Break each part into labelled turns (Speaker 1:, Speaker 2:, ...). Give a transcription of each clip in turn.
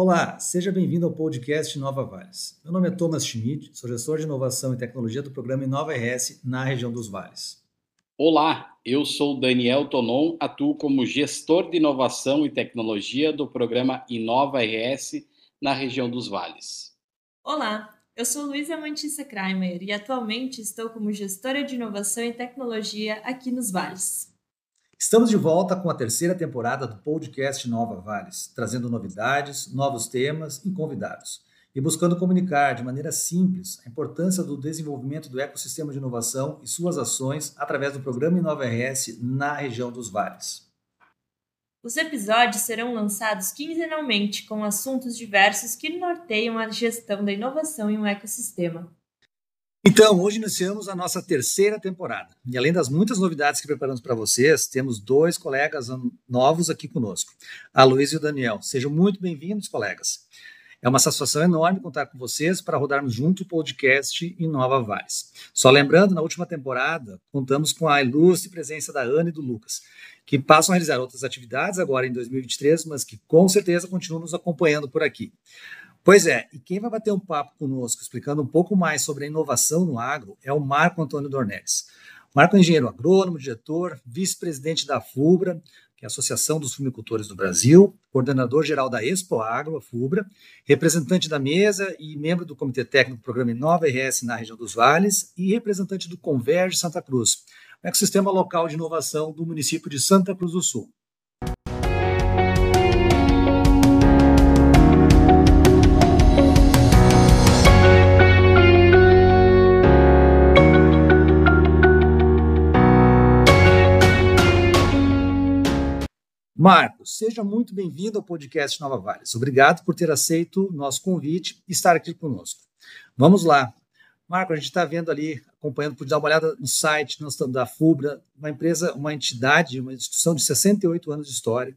Speaker 1: Olá, seja bem-vindo ao podcast Nova Vales. Meu nome é Thomas Schmidt, sou gestor de inovação e tecnologia do programa Inova RS na região dos Vales.
Speaker 2: Olá, eu sou Daniel Tonon, atuo como gestor de inovação e tecnologia do programa Inova RS na região dos Vales.
Speaker 3: Olá, eu sou Luísa Mantissa Kramer e atualmente estou como gestora de inovação e tecnologia aqui nos Vales.
Speaker 1: Estamos de volta com a terceira temporada do podcast Nova Vales, trazendo novidades, novos temas e convidados, e buscando comunicar de maneira simples a importância do desenvolvimento do ecossistema de inovação e suas ações através do programa Inova RS na região dos Vales.
Speaker 3: Os episódios serão lançados quinzenalmente com assuntos diversos que norteiam a gestão da inovação em um ecossistema.
Speaker 1: Então, hoje iniciamos a nossa terceira temporada. E além das muitas novidades que preparamos para vocês, temos dois colegas novos aqui conosco, a Luiz e o Daniel. Sejam muito bem-vindos, colegas. É uma satisfação enorme contar com vocês para rodarmos junto o podcast Inova Vales. Só lembrando, na última temporada, contamos com a ilustre presença da Ana e do Lucas, que passam a realizar outras atividades agora em 2023, mas que com certeza continuam nos acompanhando por aqui. Pois é, e quem vai bater um papo conosco explicando um pouco mais sobre a inovação no agro é o Marco Antônio Dornelles. Marco é engenheiro agrônomo, diretor, vice-presidente da FUBRA, que é a Associação dos Fumicultores do Brasil, coordenador geral da Expo Agro, a FUBRA, representante da mesa e membro do Comitê Técnico do Programa Inova RS na região dos Vales e representante do Converge Santa Cruz, um ecossistema local de inovação do município de Santa Cruz do Sul. Marcos, seja muito bem-vindo ao podcast Nova Vales. Obrigado por ter aceito nosso convite e estar aqui conosco. Vamos lá. Marco, a gente está vendo ali, acompanhando, por dar uma olhada no site da FUBRA, uma empresa, uma entidade, uma instituição de 68 anos de história,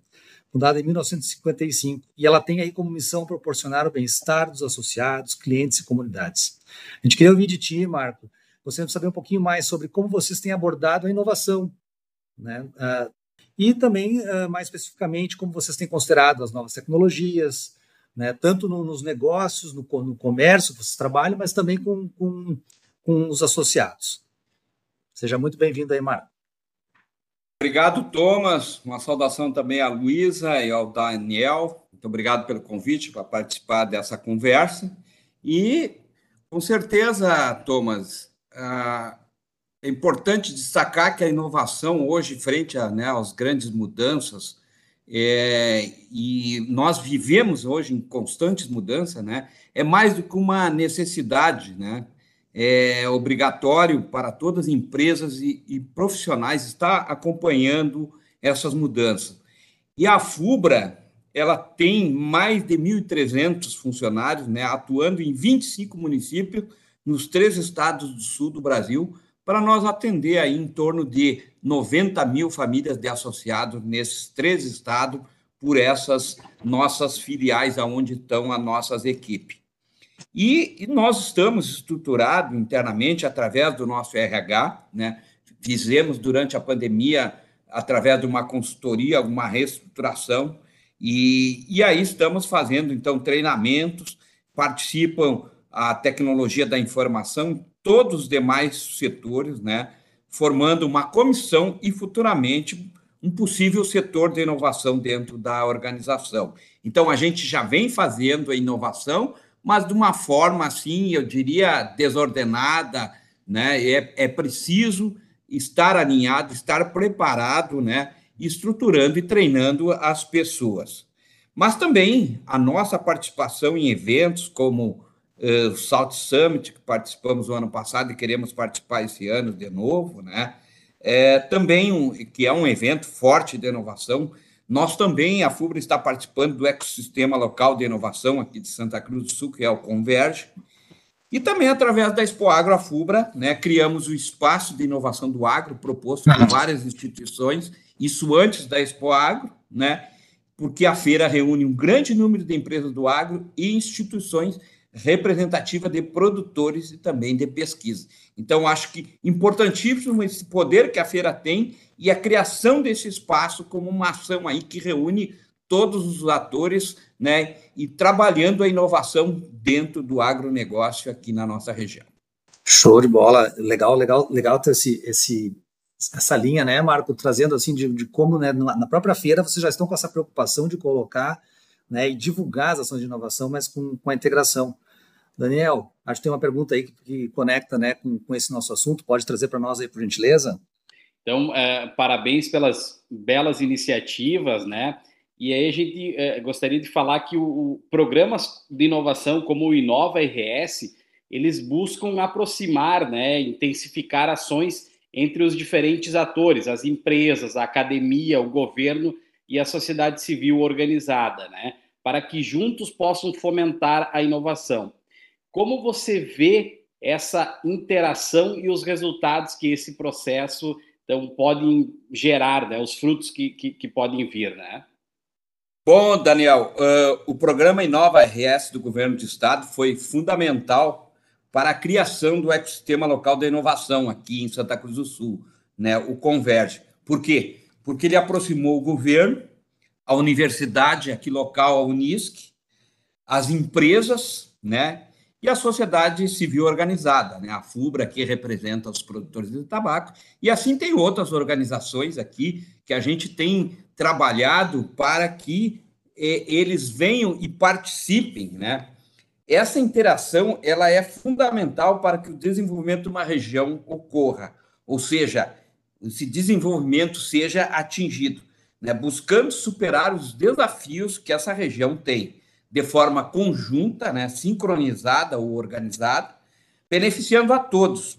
Speaker 1: fundada em 1955, e ela tem aí como missão proporcionar o bem-estar dos associados, clientes e comunidades. A gente queria ouvir de ti, Marco, de saber um pouquinho mais sobre como vocês têm abordado a inovação, né? Uh, e também, uh, mais especificamente, como vocês têm considerado as novas tecnologias, né, tanto no, nos negócios, no, no, comércio que vocês trabalham, mas também com, com, com os associados. Seja muito bem-vindo aí, Marco.
Speaker 4: Obrigado, Thomas. Uma saudação também à Luísa e ao Daniel. Muito obrigado pelo convite para participar dessa conversa. E, com certeza, Thomas, ah, é importante destacar que a inovação hoje, frente né, às grandes mudanças, é, e nós vivemos hoje em constantes mudanças, né, é mais do que uma necessidade, né, é obrigatório para todas as empresas e, e profissionais estar acompanhando essas mudanças. E a FUBRA, ela tem mais de 1.300 funcionários, né, atuando em 25 municípios nos três estados do sul do Brasil, para nós atender aí em torno de 90 mil famílias de associados nesses três estados, por essas nossas filiais, aonde estão as nossas equipes. E, e nós estamos estruturados internamente através do nosso RH, né? fizemos durante a pandemia, através de uma consultoria, uma reestruturação, e, e aí estamos fazendo, então, treinamentos, participam a tecnologia da informação todos os demais setores, né, formando uma comissão e futuramente um possível setor de inovação dentro da organização. Então a gente já vem fazendo a inovação, mas de uma forma assim, eu diria desordenada, né? É, é preciso estar alinhado, estar preparado, né? Estruturando e treinando as pessoas. Mas também a nossa participação em eventos como uh, South Summit, que participamos no ano passado e queremos participar esse ano de novo, né? É, também, um, que é um evento forte de inovação. Nós também, a FUBRA está participando do ecossistema local de inovação aqui de Santa Cruz do Sul, que é o Converge. E também, através da Expo Agro, a FUBRA, né, criamos o espaço de inovação do agro, proposto por várias instituições, isso antes da Expo Agro, né, porque a feira reúne um grande número de empresas do agro e instituições representativa de produtores e também de pesquisa. Então, acho que importantíssimo esse poder que a feira tem e a criação desse espaço como uma ação aí que reúne todos os atores, né, e trabalhando a inovação dentro do agronegócio aqui na nossa região.
Speaker 1: Show de bola, legal, legal, legal ter esse, esse essa linha, né, Marco, trazendo assim de, de como, né, na própria feira vocês já estão com essa preocupação de colocar, né, e divulgar as ações de inovação, mas com, com a integração. Daniel, acho que tem uma pergunta aí que, que conecta, né, com, com esse nosso assunto. Pode trazer para nós aí, por gentileza?
Speaker 2: Então, é, parabéns pelas belas iniciativas, né? E aí a gente é, gostaria de falar que o, o, programas de inovação como o Inova RS, eles buscam aproximar, né, intensificar ações entre os diferentes atores, as empresas, a academia, o governo e a sociedade civil organizada, né, para que juntos possam fomentar a inovação. Como você vê essa interação e os resultados que esse processo então podem gerar, né, os frutos que, que, que podem vir, né?
Speaker 4: Bom, Daniel, uh, o programa Inova RS do Governo do Estado foi fundamental para a criação do ecossistema local da inovação aqui em Santa Cruz do Sul, né, o Converge. Por quê? Porque ele aproximou o governo, a universidade aqui local, a Unisc, as empresas, né, e a sociedade civil organizada, né? A FUBRA que representa os produtores de tabaco, e assim tem outras organizações aqui que a gente tem trabalhado para que eh, eles venham e participem, né? Essa interação ela é fundamental para que o desenvolvimento de uma região ocorra, ou seja, esse desenvolvimento seja atingido, né? buscando superar os desafios que essa região tem de forma conjunta, né, sincronizada ou organizada, beneficiando a todos,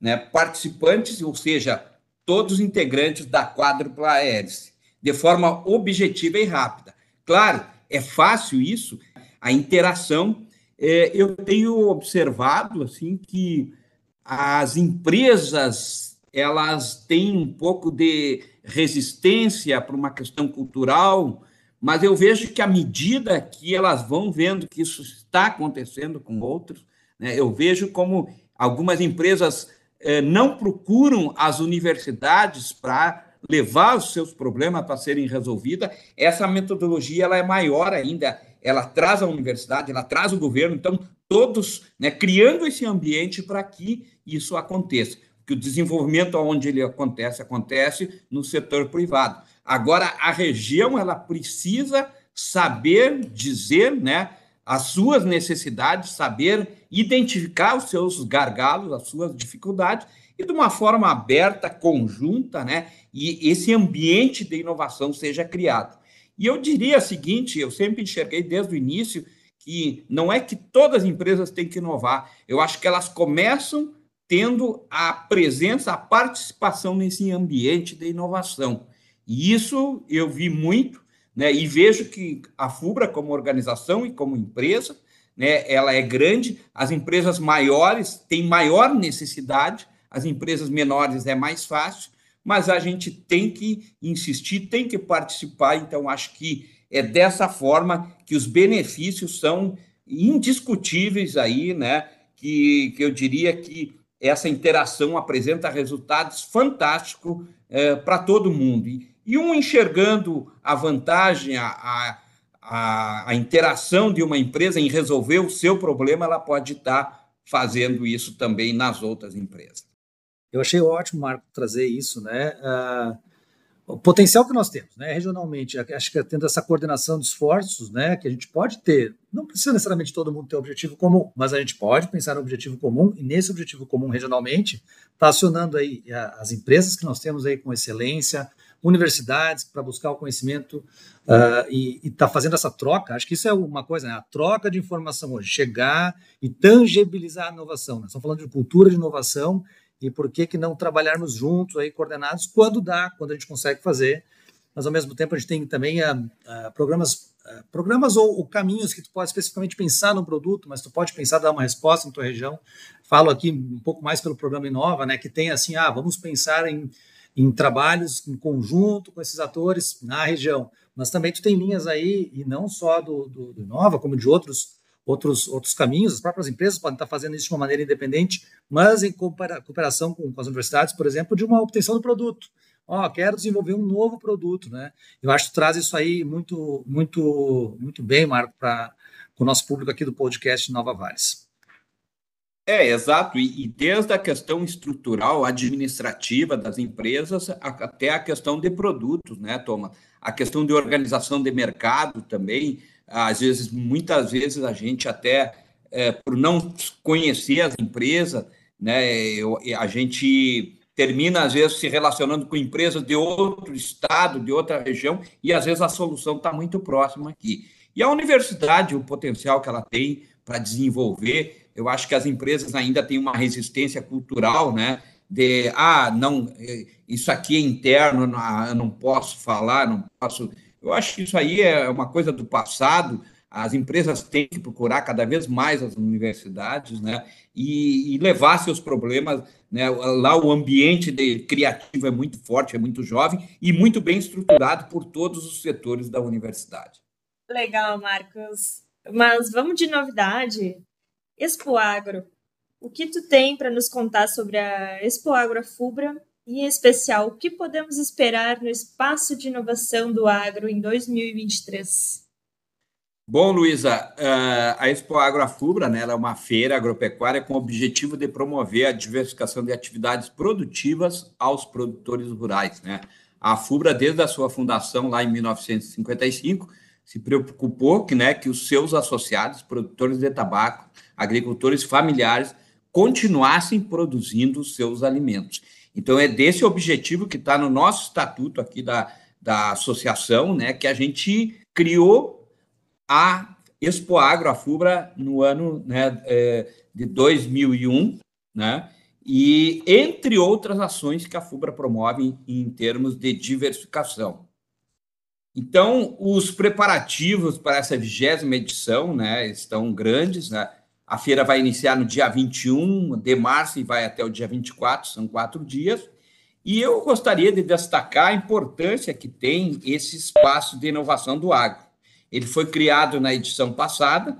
Speaker 4: né, participantes, ou seja, todos os integrantes da quádrupla hélice, de forma objetiva e rápida. Claro, é fácil isso, a interação. É, eu tenho observado assim que as empresas elas têm um pouco de resistência para uma questão cultural, mas eu vejo que à medida que elas vão vendo que isso está acontecendo com outros, né, eu vejo como algumas empresas eh, não procuram as universidades para levar os seus problemas para serem resolvidos. Essa metodologia ela é maior ainda, ela traz a universidade, ela traz o governo, então todos né, criando esse ambiente para que isso aconteça. Que o desenvolvimento onde ele acontece, acontece no setor privado. Agora, a região ela precisa saber dizer né, as suas necessidades, saber identificar os seus gargalos, as suas dificuldades, e de uma forma aberta, conjunta, né, e esse ambiente de inovação seja criado. E eu diria o seguinte: eu sempre enxerguei desde o início que não é que todas as empresas têm que inovar, eu acho que elas começam tendo a presença, a participação nesse ambiente de inovação. E isso eu vi muito, né? E vejo que a FUBRA, como organização e como empresa, né, ela é grande, as empresas maiores têm maior necessidade, as empresas menores é mais fácil, mas a gente tem que insistir, tem que participar, então acho que é dessa forma que os benefícios são indiscutíveis aí, né? Que, que eu diria que essa interação apresenta resultados fantásticos é, para todo mundo. E, e um enxergando a vantagem, a, a, a, interação de uma empresa em resolver o seu problema, ela pode estar fazendo isso também nas outras empresas.
Speaker 1: Eu achei ótimo, Marco, trazer isso, né? Uh, o potencial que nós temos, né, regionalmente, acho que tendo essa coordenação de esforços, né, que a gente pode ter, não precisa necessariamente todo mundo ter um objetivo comum, mas a gente pode pensar no objetivo comum e nesse objetivo comum regionalmente está acionando aí as empresas que nós temos aí com excelência, universidades para buscar o conhecimento uh, e está fazendo essa troca. Acho que isso é uma coisa, né? a troca de informação hoje, chegar e tangibilizar a inovação. Nós estamos falando de cultura de inovação e por que, que não trabalharmos juntos, aí, coordenados, quando dá, quando a gente consegue fazer, mas ao mesmo tempo a gente tem também uh, uh, programas, uh, programas ou, ou, caminhos que tu pode especificamente pensar no produto, mas tu pode pensar dar uma resposta na tua região. Falo aqui um pouco mais pelo programa Inova, né, que tem assim, ah, vamos pensar em, em trabalhos em conjunto com esses atores na região, mas também tu tem linhas aí, e não só do, do, do Inova, como de outros outros, outros caminhos, as próprias empresas podem estar fazendo isso de uma maneira independente, mas em cooperação com, com as universidades, por exemplo, de uma obtenção do produto. ó, oh, quero desenvolver um novo produto, né? Eu acho que traz isso aí muito, muito, muito bem, Marco, para o nosso público aqui do podcast Nova Vares.
Speaker 4: É, exato. E, e, desde a questão estrutural, administrativa das empresas, até a questão de produtos, né, Thomas? A questão de organização de mercado também. Às vezes, muitas vezes, a gente até, é, por não conhecer as empresas, né, eu, a gente termina, às vezes, se relacionando com empresas de outro estado, de outra região, e às vezes a solução está muito próxima aqui. E a universidade, o potencial que ela tem para desenvolver eu acho que as empresas ainda têm uma resistência cultural, né? De, ah, não, isso aqui é interno, eu não posso falar, não posso. Eu acho que isso aí é uma coisa do passado. As empresas têm que procurar cada vez mais as universidades, né? E, e levar seus problemas, né? Lá o ambiente de, criativo é muito forte, é muito jovem e muito bem estruturado por todos os setores da universidade.
Speaker 3: Legal, Marcos. Mas vamos de novidade. Expo Agro. O que tu tem para nos contar sobre a Expo Agro Fubra e, em especial, o que podemos esperar no espaço de inovação do agro em 2023?
Speaker 4: Bom, Luísa, eh, a Expo Agro Fubra né, é uma feira agropecuária com o objetivo de promover a diversificação de atividades produtivas aos produtores rurais. Né? A Fubra, desde a sua fundação lá em 1955, se preocupou que, né, que os seus associados, produtores de tabaco, agricultores familiares, continuassem produzindo os seus alimentos. Então, é desse objetivo que está no nosso estatuto aqui da, da associação, né, que a gente criou a Expo Agro, a FUBRA, no ano né, é, de 2001, né, e entre outras ações que a FUBRA promove em, termos de diversificação. Então, os preparativos para essa vigésima edição né, estão grandes. Né? A feira vai iniciar no dia 21 de março e vai até o dia 24, são quatro dias. E eu gostaria de destacar a importância que tem esse espaço de inovação do agro. Ele foi criado na edição passada,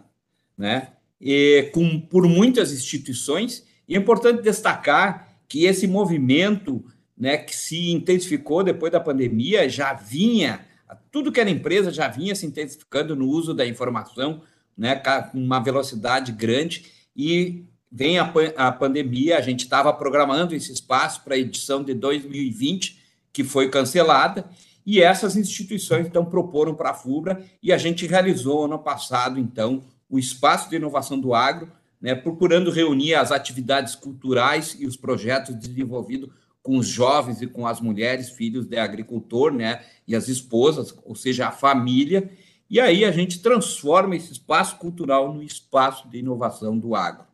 Speaker 4: né, e com, por muitas instituições, e é importante destacar que esse movimento né, que se intensificou depois da pandemia já vinha tudo que era empresa já vinha se intensificando no uso da informação, né, com uma velocidade grande, e vem a, a pandemia, a gente estava programando esse espaço para a edição de 2020, que foi cancelada, e essas instituições então proporam para a FUBRA, e a gente realizou ano passado, então, o Espaço de Inovação do Agro, né, procurando reunir as atividades culturais e os projetos desenvolvidos com os jovens e com as mulheres, filhos de agricultor, né, e as esposas, ou seja, a família, e aí a gente transforma esse espaço cultural no espaço de inovação do agro.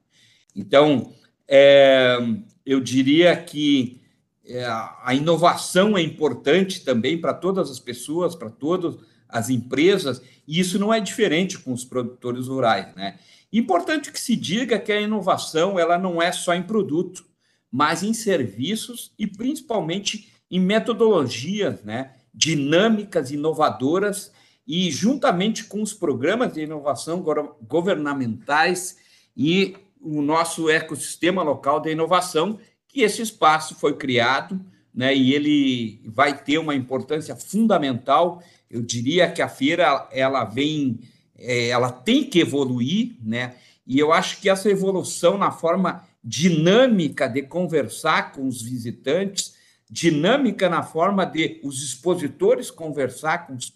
Speaker 4: Então, é, eu diria que é, a inovação é importante também para todas as pessoas, para todas as empresas, e isso não é diferente com os produtores rurais, né? Importante que se diga que a inovação ela não é só em produto, mas em serviços e principalmente em metodologias né, dinâmicas, inovadoras, e juntamente com os programas de inovação governamentais e o nosso ecossistema local de inovação, que esse espaço foi criado, né, e ele vai ter uma importância fundamental. Eu diria que a feira ela vem, é, ela tem que evoluir, né, e eu acho que essa evolução na forma dinâmica de conversar com os visitantes, dinâmica na forma de os expositores conversar com os,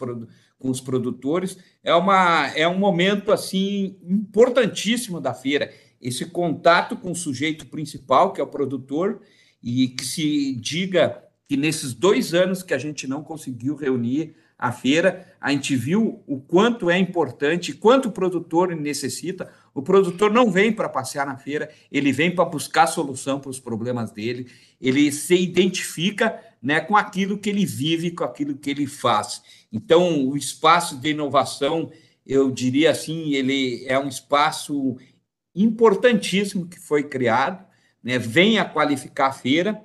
Speaker 4: com os produtores, é, uma, é um momento assim importantíssimo da feira. Esse contato com o sujeito principal, que é o produtor, e que se diga que nesses dois anos que a gente não conseguiu reunir a feira, a gente viu o quanto é importante, quanto o produtor necessita. O produtor não vem para passear na feira, ele vem para buscar solução para os problemas dele, ele se identifica né, com aquilo que ele vive, com aquilo que ele faz. Então, o espaço de inovação, eu diria assim, ele é um espaço importantíssimo que foi criado, né, vem a qualificar a feira,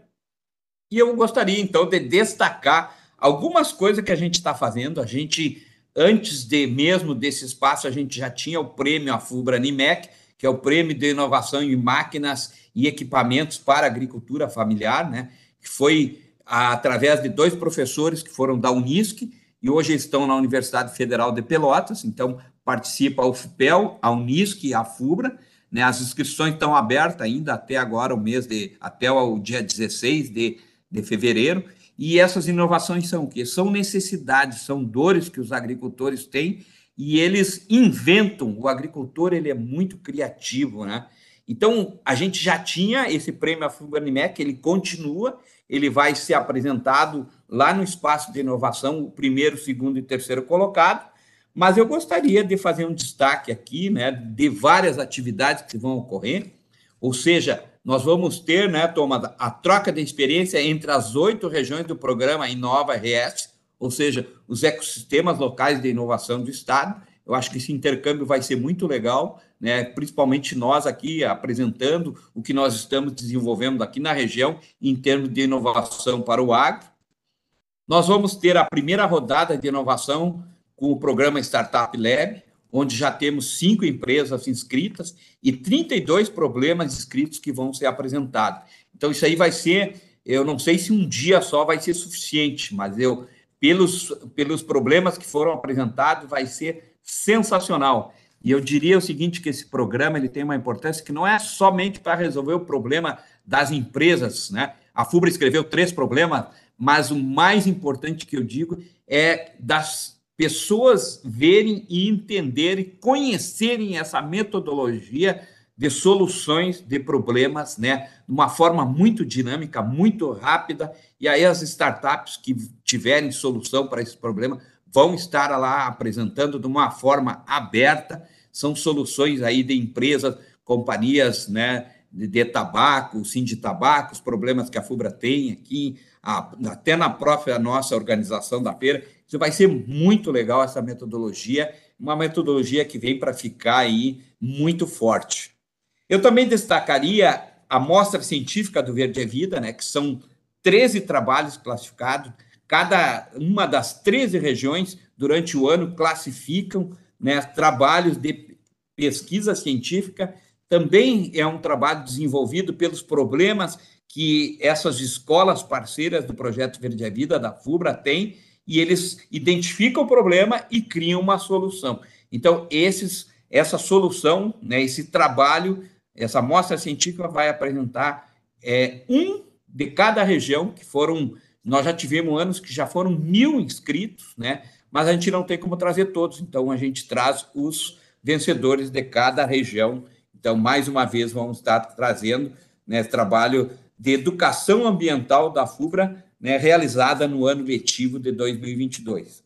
Speaker 4: e eu gostaria, então, de destacar algumas coisas que a gente está fazendo. A gente, antes de mesmo desse espaço, a gente já tinha o prêmio Afubra Nimec, que é o prêmio de inovação em máquinas e equipamentos para agricultura familiar, né? Que foi através de dois professores que foram da Unisc e hoje estão na Universidade Federal de Pelotas, então participa a UFPEL, a Unisc e a FUBRA, né? As inscrições estão abertas ainda até agora, o mês de até o dia 16 de, de fevereiro. E essas inovações são o quê? São necessidades, são dores que os agricultores têm e eles inventam. O agricultor ele é muito criativo, né? Então, a gente já tinha esse prêmio Afubranimec, ele continua, ele vai ser apresentado lá no espaço de inovação, o primeiro, segundo e terceiro colocado, mas eu gostaria de fazer um destaque aqui, né, de várias atividades que vão ocorrer, ou seja, nós vamos ter, né, Thomas, a troca de experiência entre as oito regiões do programa Inova RS, ou seja, os ecossistemas locais de inovação do Estado. Eu acho que esse intercâmbio vai ser muito legal, né, principalmente nós aqui apresentando o que nós estamos desenvolvendo aqui na região em termos de inovação para o agro. Nós vamos ter a primeira rodada de inovação com o programa Startup Lab, onde já temos cinco empresas inscritas e 32 problemas inscritos que vão ser apresentados. Então, isso aí vai ser, eu não sei se um dia só vai ser suficiente, mas eu, pelos, pelos problemas que foram apresentados, vai ser sensacional. E eu diria o seguinte, que esse programa ele tem uma importância que não é somente para resolver o problema das empresas, né? A FUBRA escreveu três problemas, mas o mais importante que eu digo é das pessoas verem e entenderem, conhecerem essa metodologia de soluções de problemas, né, de uma forma muito dinâmica, muito rápida, e aí as startups que tiverem solução para esse problema vão estar lá apresentando de uma forma aberta, são soluções aí de empresas, companhias, né, de, de tabaco, sim de tabaco, os problemas que a FUBRA tem aqui, a, até na própria nossa organização da feira, isso vai ser muito legal, essa metodologia, uma metodologia que vem para ficar aí muito forte. Eu também destacaria a mostra científica do Verde é Vida, né, que são 13 trabalhos classificados, cada uma das 13 regiões, durante o ano, classificam né, trabalhos de pesquisa científica. Também é um trabalho desenvolvido pelos problemas que essas escolas parceiras do Projeto Verde é Vida, da FUBRA, têm e eles identificam o problema e criam uma solução. Então, esses, essa solução, né, esse trabalho, essa amostra científica vai apresentar é, um de cada região, que foram, nós já tivemos anos que já foram mil inscritos, né, mas a gente não tem como trazer todos, então a gente traz os vencedores de cada região. Então, mais uma vez, vamos estar trazendo né, trabalho de educação ambiental da FUBRA né, realizada no ano letivo de 2022.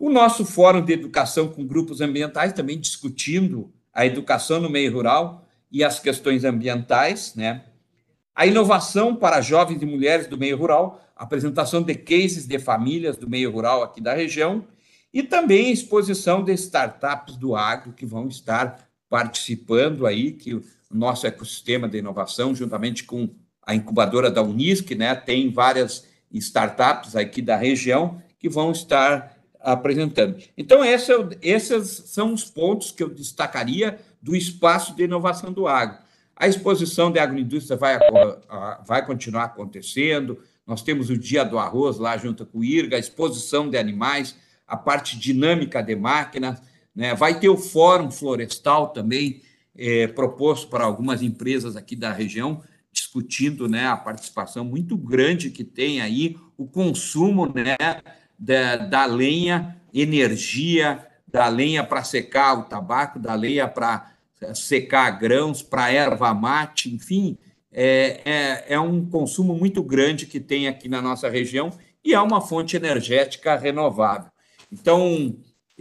Speaker 4: O nosso Fórum de Educação com grupos ambientais, também discutindo a educação no meio rural e as questões ambientais, né? A inovação para jovens e mulheres do meio rural, apresentação de cases de famílias do meio rural aqui da região, e também exposição de startups do agro que vão estar participando aí, que o nosso ecossistema de inovação, juntamente com a incubadora da Unisc, né, tem várias startups aqui da região que vão estar apresentando. Então, esse, esses são os pontos que eu destacaria do espaço de inovação do agro. A exposição de agroindústria vai, vai continuar acontecendo, nós temos o Dia do Arroz lá junto com o IRGA, a exposição de animais, a parte dinâmica de máquinas, né? vai ter o Fórum Florestal também, é, proposto para algumas empresas aqui da região, discutindo né, a participação muito grande que tem aí o consumo né, da, da lenha, energia, da lenha para secar o tabaco, da lenha para secar grãos, para erva mate, enfim, é, é, é um consumo muito grande que tem aqui na nossa região e é uma fonte energética renovável. Então,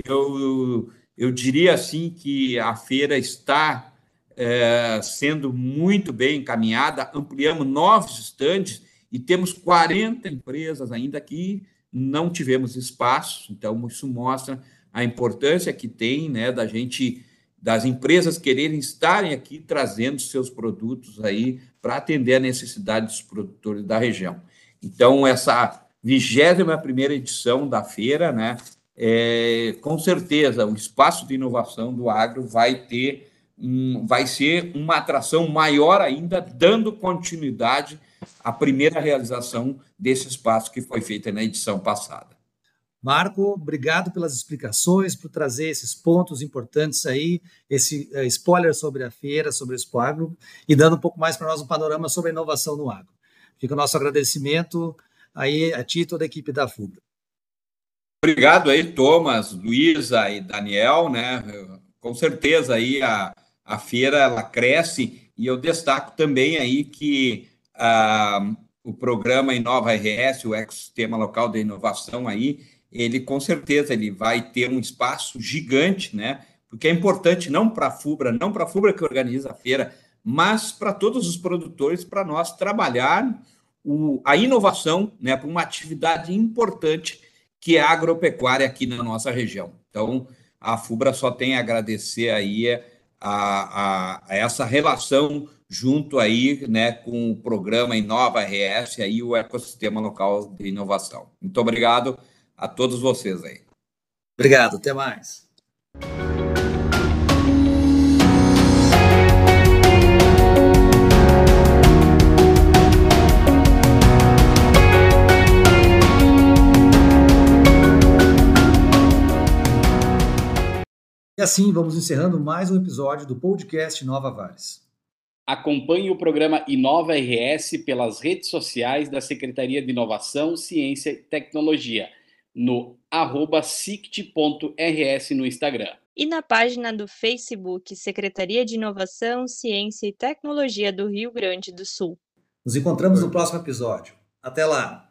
Speaker 4: eu, eu diria assim que a feira está é, sendo muito bem encaminhada, ampliamos novos estandes e temos 40 empresas ainda que não tivemos espaço, então isso mostra a importância que tem né, da gente, das empresas quererem estarem aqui trazendo seus produtos aí para atender a necessidade dos produtores da região. Então, essa 21 primeira edição da feira, né, é, com certeza o espaço de inovação do agro vai ter um, vai ser uma atração maior ainda, dando continuidade a primeira realização desse espaço que foi feito na edição passada.
Speaker 1: Marco, obrigado pelas explicações, por trazer esses pontos importantes aí, esse uh, spoiler sobre a feira, sobre o Expo Agro, e dando um pouco mais para nós um panorama sobre a inovação no agro. Fica o nosso agradecimento aí a ti e toda a equipe da FUBRA.
Speaker 4: Obrigado aí, Thomas, Luísa e Daniel, né? Com certeza aí a, a feira ela cresce e eu destaco também aí que ah, o programa Inova RS, o ecossistema local de inovação aí, ele com certeza ele vai ter um espaço gigante, né? Porque é importante não para a FUBRA, não para a FUBRA que organiza a feira, mas para todos os produtores, para nós trabalhar o, a inovação, né, para uma atividade importante que é a agropecuária aqui na nossa região. Então, a FUBRA só tem a agradecer aí a, a, a essa relação junto aí, né, com o programa Inova RS aí o ecossistema local de inovação. Muito obrigado a todos vocês aí.
Speaker 1: Obrigado, até mais. E assim vamos encerrando mais um episódio do podcast Nova Vares.
Speaker 2: Acompanhe o programa Inova RS pelas redes sociais da Secretaria de Inovação, Ciência e Tecnologia no arroba sict.rs no Instagram.
Speaker 3: E na página do Facebook Secretaria de Inovação, Ciência e Tecnologia do Rio Grande do Sul.
Speaker 1: Nos encontramos no próximo episódio. Até lá!